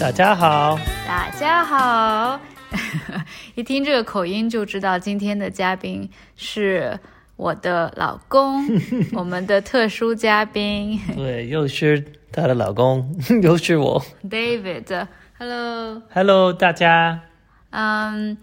大家好，大家好。一听这个口音就知道今天的嘉宾是我的老公，我们的特殊嘉宾对，又是她的老公，又是我。David。Hello，Hello，大家。嗯，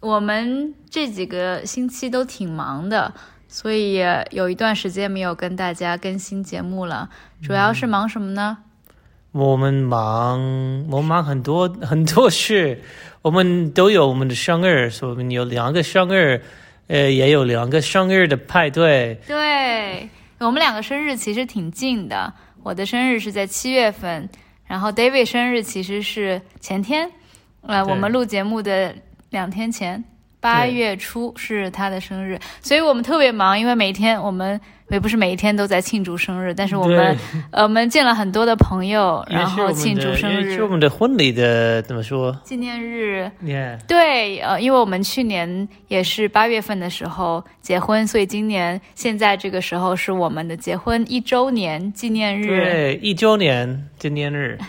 我们这几个星期都挺忙的，所以有一段时间没有跟大家更新节目了。主要是忙什么呢？我们忙，我们忙很多 很多事，我们都有我们的生日，所以我们有两个生日，呃，也有两个生日的派对。对我们两个生日其实挺近的，我的生日是在七月份，然后 David 生日其实是前天，呃，我们录节目的两天前，八月初是他的生日，所以我们特别忙，因为每天我们也不是每一天都在庆祝生日，但是我们呃我们见了很多的朋友，然后庆祝，生日是我们的婚礼的怎么说纪念日。对，呃，因为我们去年也是八月份的时候结婚，所以今年现在这个时候是我们的结婚一周年纪念日。对，一周年纪念日。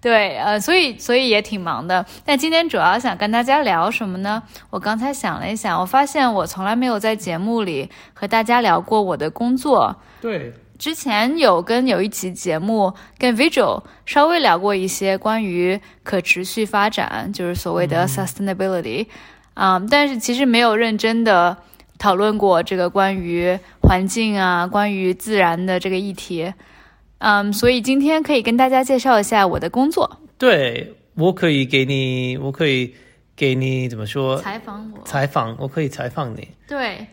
对，呃，所以所以也挺忙的。但今天主要想跟大家聊什么呢？我刚才想了一想，我发现我从来没有在节目里和大家聊过我的工作。对，之前有跟有一期节目跟 Vigil 稍微聊过一些关于可持续发展，就是所谓的 sustainability，啊、但是其实没有认真的讨论过这个关于环境啊、关于自然的这个议题。嗯，所以今天可以跟大家介绍一下我的工作，对，我可以给你，我可以给你怎么说？采访我。采访，我可以采访你。对，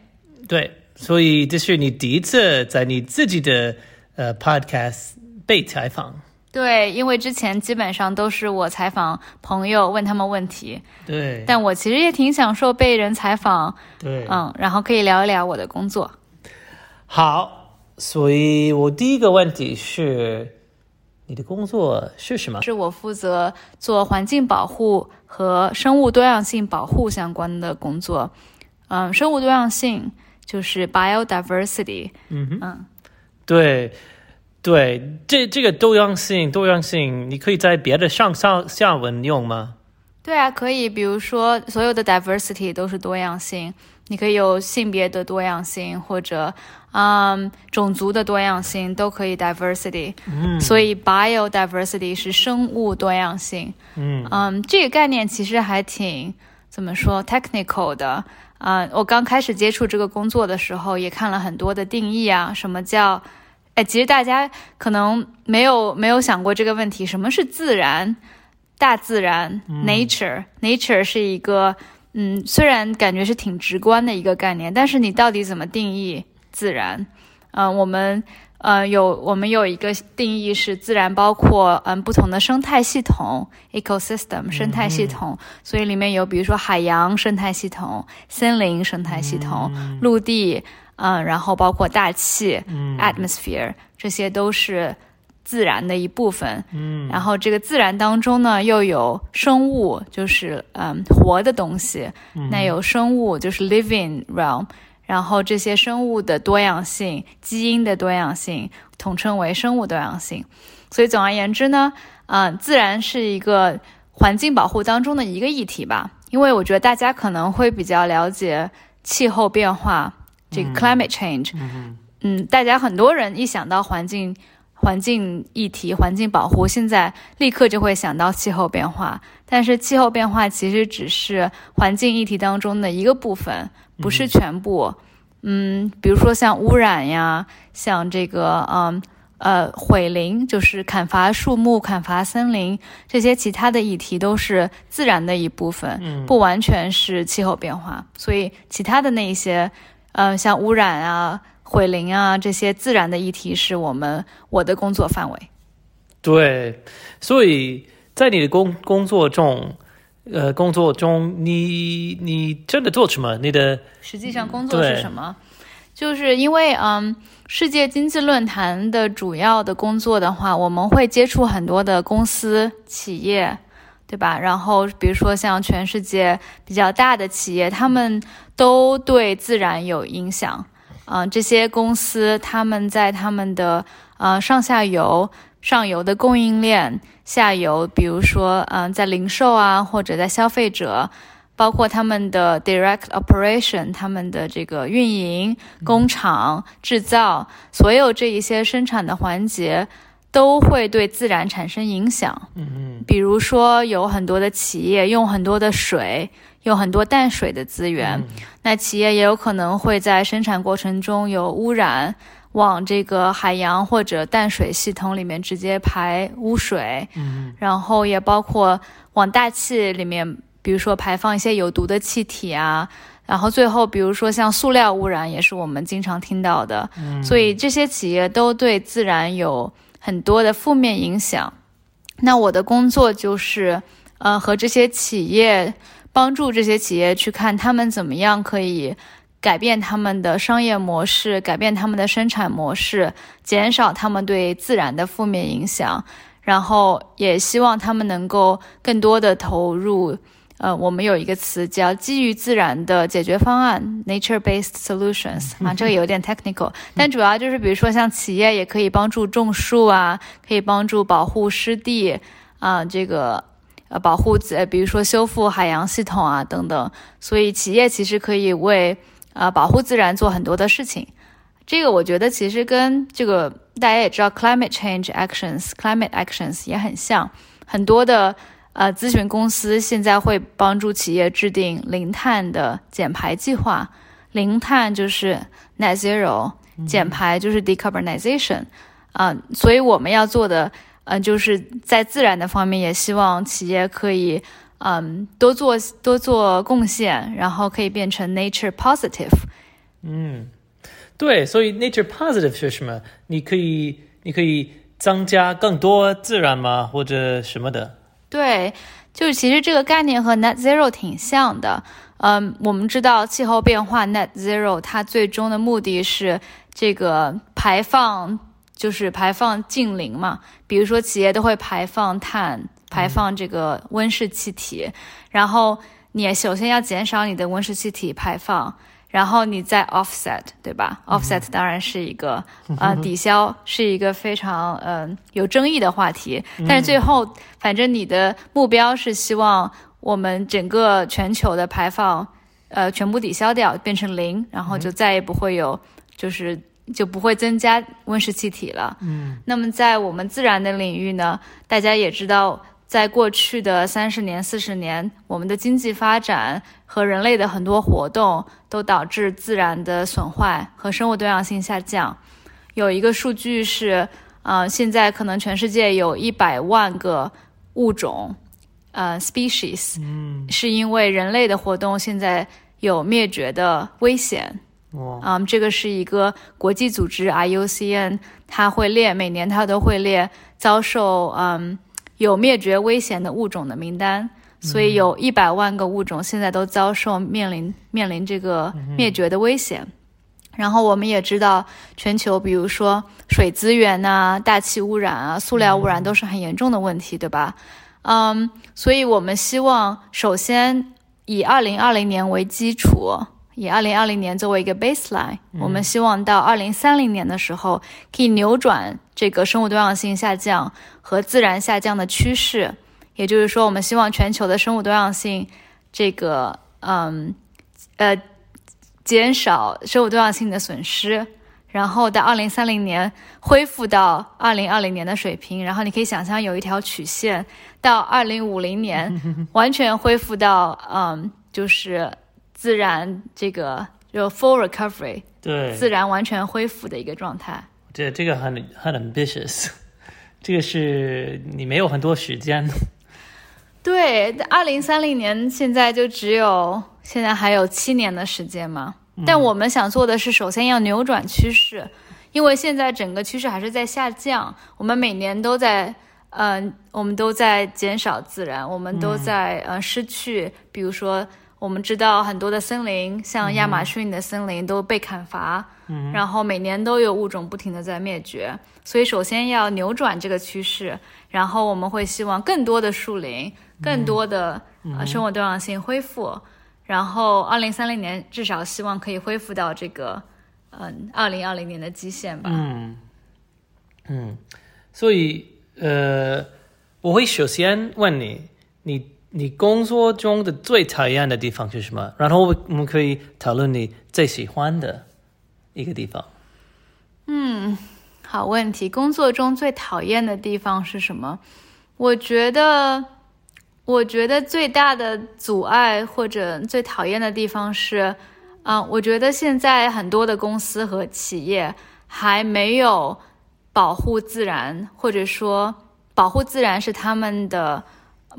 对，所以这是你第一次在你自己的呃 podcast 被采访。对，因为之前基本上都是我采访朋友，问他们问题，对，但我其实也挺享受被人采访，对，嗯，然后可以聊一聊我的工作。好，所以我第一个问题是，你的工作是什么？是我负责做环境保护和生物多样性保护相关的工作。嗯，生物多样性就是 biodiversity。嗯哼，嗯，对，对，这这个多样性，多样性，你可以在别的上上下文用吗？对啊，可以，比如说所有的 diversity 都是多样性，你可以有性别的多样性，或者嗯种族的多样性，都可以 diversity。嗯所以 biodiversity 是生物多样性。嗯嗯，这个概念其实还挺怎么说 technical 的。啊、我刚开始接触这个工作的时候，也看了很多的定义啊，什么叫，哎，其实大家可能没有没有想过这个问题，什么是自然？大自然、nature，nature 是一个，嗯，虽然感觉是挺直观的一个概念，但是你到底怎么定义自然？嗯、我们呃有我们有一个定义是自然包括嗯不同的生态系统 ecosystem 生态系统，所以里面有比如说海洋生态系统、森林生态系统、陆地，嗯，然后包括大气、atmosphere，这些都是自然的一部分。嗯然后这个自然当中呢，又有生物，就是嗯活的东西，那有生物就是 living realm，然后这些生物的多样性、基因的多样性，统称为生物多样性。所以总而言之呢，嗯、自然是一个环境保护当中的一个议题吧。因为我觉得大家可能会比较了解气候变化，这个 climate change，嗯大家很多人一想到环境。环境议题、环境保护，现在立刻就会想到气候变化。但是气候变化其实只是环境议题当中的一个部分，不是全部。嗯，比如说像污染呀，像这个嗯呃毁林，就是砍伐树木、砍伐森林这些其他的议题都是自然的一部分，不完全是气候变化。所以其他的那一些，呃，像污染啊。毁林啊，这些自然的议题是我们我的工作范围。对，所以在你的工工作中，呃，工作中你你真的做什么？你的实际上工作是什么？就是因为嗯，世界经济论坛的主要的工作的话，我们会接触很多的公司企业，对吧？然后比如说像全世界比较大的企业，他们都对自然有影响。嗯、这些公司他们在他们的呃上下游上游的供应链，下游比如说嗯在零售啊或者在消费者。包括他们的 direct operation，他们的这个运营、工厂、制造，所有这一些生产的环节都会对自然产生影响。嗯嗯，比如说有很多的企业用很多的水，用很多淡水的资源，那企业也有可能会在生产过程中有污染，往这个海洋或者淡水系统里面直接排污水。嗯，然后也包括往大气里面。比如说排放一些有毒的气体啊，然后最后比如说像塑料污染也是我们经常听到的，嗯所以这些企业都对自然有很多的负面影响。那我的工作就是，呃，和这些企业帮助这些企业去看他们怎么样可以改变他们的商业模式，改变他们的生产模式，减少他们对自然的负面影响，然后也希望他们能够更多的投入。呃，我们有一个词叫基于自然的解决方案 （nature-based solutions） 啊，这个有点 technical，但主要就是比如说像企业也可以帮助种树啊，可以帮助保护湿地啊，这个呃保护呃，比如说修复海洋系统啊等等，所以企业其实可以为呃保护自然做很多的事情。这个我觉得其实跟这个大家也知道 climate change actions、climate actions 也很像，很多的。呃，咨询公司现在会帮助企业制定零碳的减排计划。零碳就是 net zero，减排就是 decarbonization。啊，所以我们要做的，嗯，就是在自然的方面，也希望企业可以，嗯，多做多做贡献，然后可以变成 nature positive。嗯，对，所以 nature positive 是什么？你可以，你可以增加更多自然吗？或者什么的？对，就是其实这个概念和 net zero 挺像的。嗯，我们知道气候变化 net zero 它最终的目的是这个排放，就是排放净零嘛。比如说企业都会排放碳，排放这个温室气体，然后你首先要减少你的温室气体排放。然后你再 offset，对吧？offset 当然是一个呃 抵消，是一个非常嗯有争议的话题。但是最后，反正你的目标是希望我们整个全球的排放呃全部抵消掉，变成零，然后就再也不会有，就是就不会增加温室气体了。嗯。那么在我们自然的领域呢，大家也知道。在过去的三十年、四十年，我们的经济发展和人类的很多活动都导致自然的损坏和生物多样性下降。有一个数据是，呃，现在可能全世界有一百万个物种，呃，species，嗯，是因为人类的活动现在有灭绝的危险。哇，嗯，这个是一个国际组织 IUCN，它会列，每年它都会列遭受，嗯。有灭绝危险的物种的名单，所以有一百万个物种现在都遭受面临面临这个灭绝的危险。然后我们也知道，全球比如说水资源呐、大气污染啊、塑料污染都是很严重的问题，对吧？嗯，所以我们希望首先以二零二零年为基础，以二零二零年作为一个 baseline，我们希望到二零三零年的时候可以扭转。这个生物多样性下降和自然下降的趋势，也就是说，我们希望全球的生物多样性，这个嗯呃减少生物多样性的损失，然后到二零三零年恢复到二零二零年的水平。然后你可以想象有一条曲线，到二零五零年 完全恢复到嗯就是自然这个就 full recovery，对，自然完全恢复的一个状态。这这个很很 ambitious，这个是你没有很多时间。对，二零三零年现在就只有现在还有七年的时间嘛。但我们想做的是，首先要扭转趋势，因为现在整个趋势还是在下降。我们每年都在，嗯，我们都在减少自然，我们都在呃失去，比如说。我们知道很多的森林，像亚马逊的森林都被砍伐，嗯然后每年都有物种不停的在灭绝。所以首先要扭转这个趋势，然后我们会希望更多的树林、更多的呃生物多样性恢复。然后二零三零年至少希望可以恢复到这个嗯二零二零年的基线吧。嗯嗯，所以呃，我会首先问你，你你工作中的最讨厌的地方是什么？然后我们可以讨论你最喜欢的一个地方。嗯好问题，工作中最讨厌的地方是什么？我觉得，我觉得最大的阻碍或者最讨厌的地方是，啊、我觉得现在很多的公司和企业还没有保护自然，或者说保护自然是他们的，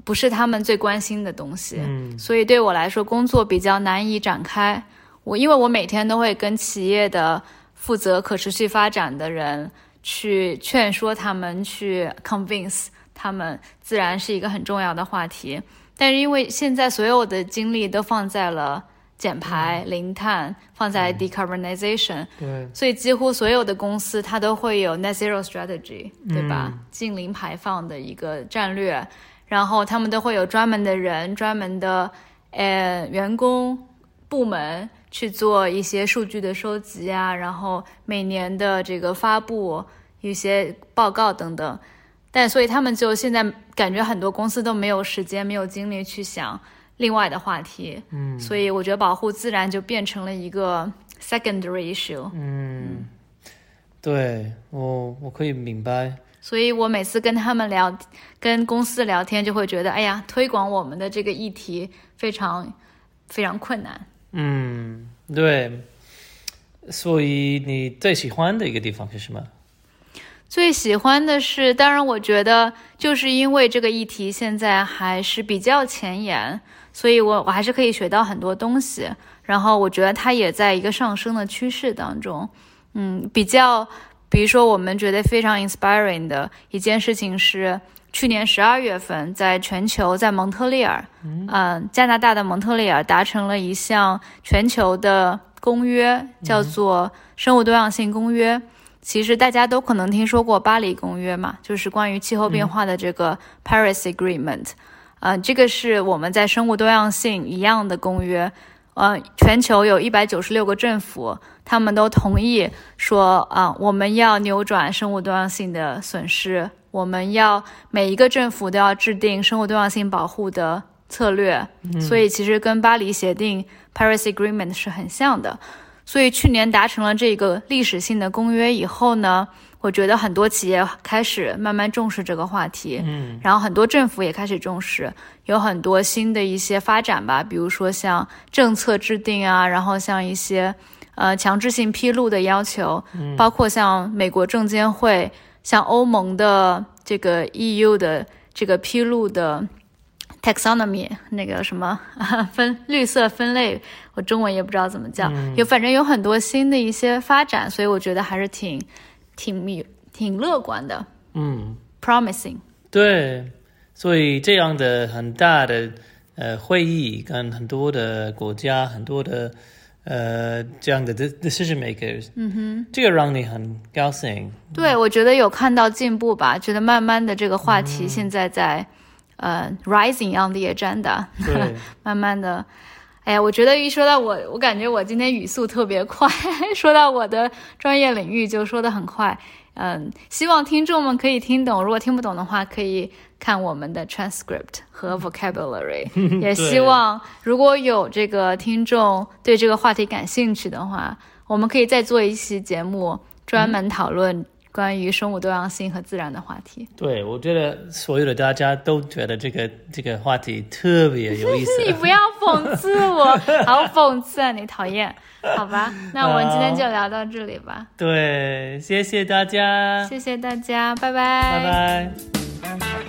不是他们最关心的东西。嗯所以对我来说，工作比较难以展开。我因为我每天都会跟企业的负责可持续发展的人去劝说他们，去 convince 他们，自然是一个很重要的话题。但是因为现在所有的精力都放在了减排、零碳，放在 decarbonization，、对，所以几乎所有的公司它都会有 net zero strategy，对吧？净零排放的一个战略，然后他们都会有专门的人、专门的呃员工部门去做一些数据的收集啊，然后每年的这个发布一些报告等等。但所以他们就现在感觉很多公司都没有时间、没有精力去想另外的话题，嗯所以我觉得保护自然就变成了一个 secondary issue。嗯，对我我可以明白。所以我每次跟他们聊，跟公司聊天，就会觉得，哎呀，推广我们的这个议题非常非常困难。嗯，对。所以你最喜欢的一个地方是什么？最喜欢的是，当然，我觉得就是因为这个议题现在还是比较前沿，所以我我还是可以学到很多东西。然后我觉得它也在一个上升的趋势当中。嗯，比较，比如说我们觉得非常 inspiring 的一件事情是，去年十二月份在全球在蒙特利尔，嗯、加拿大的蒙特利尔达成了一项全球的公约，叫做生物多样性公约。其实大家都可能听说过巴黎公约嘛，就是关于气候变化的这个 Paris Agreement，呃，这个是我们在生物多样性一样的公约，呃，全球有一百九十六个政府，他们都同意说啊、我们要扭转生物多样性的损失，我们要每一个政府都要制定生物多样性保护的策略，所以其实跟巴黎协定 Paris Agreement 是很像的。所以去年达成了这个历史性的公约以后呢，我觉得很多企业开始慢慢重视这个话题，嗯。然后很多政府也开始重视，有很多新的一些发展吧，比如说像政策制定啊，然后像一些呃强制性披露的要求，包括像美国证监会、像欧盟的这个 EU 的这个披露的 taxonomy 那个什么 分绿色分类，我中文也不知道怎么叫，有反正有很多新的一些发展，所以我觉得还是挺挺挺乐观的嗯，，promising。对。所以这样的很大的呃会议，跟很多的国家、很多的呃这样的 de- decision makers，嗯哼，这个让你很高兴。对，我觉得有看到进步吧，觉得慢慢的这个话题现在在、呃 rising on the agenda，对，慢慢的。哎呀，我觉得一说到我，我感觉我今天语速特别快，说到我的专业领域就说的很快。嗯，希望听众们可以听懂，如果听不懂的话，可以看我们的 transcript 和 vocabulary。也希望如果有这个听众对这个话题感兴趣的话，我们可以再做一期节目，专门讨论关于生物多样性和自然的话题。对，我觉得所有的大家都觉得这个这个话题特别有意思。你不要讽刺我，好讽刺啊！你讨厌，好吧？那我们今天就聊到这里吧，对，谢谢大家，谢谢大家，拜拜拜。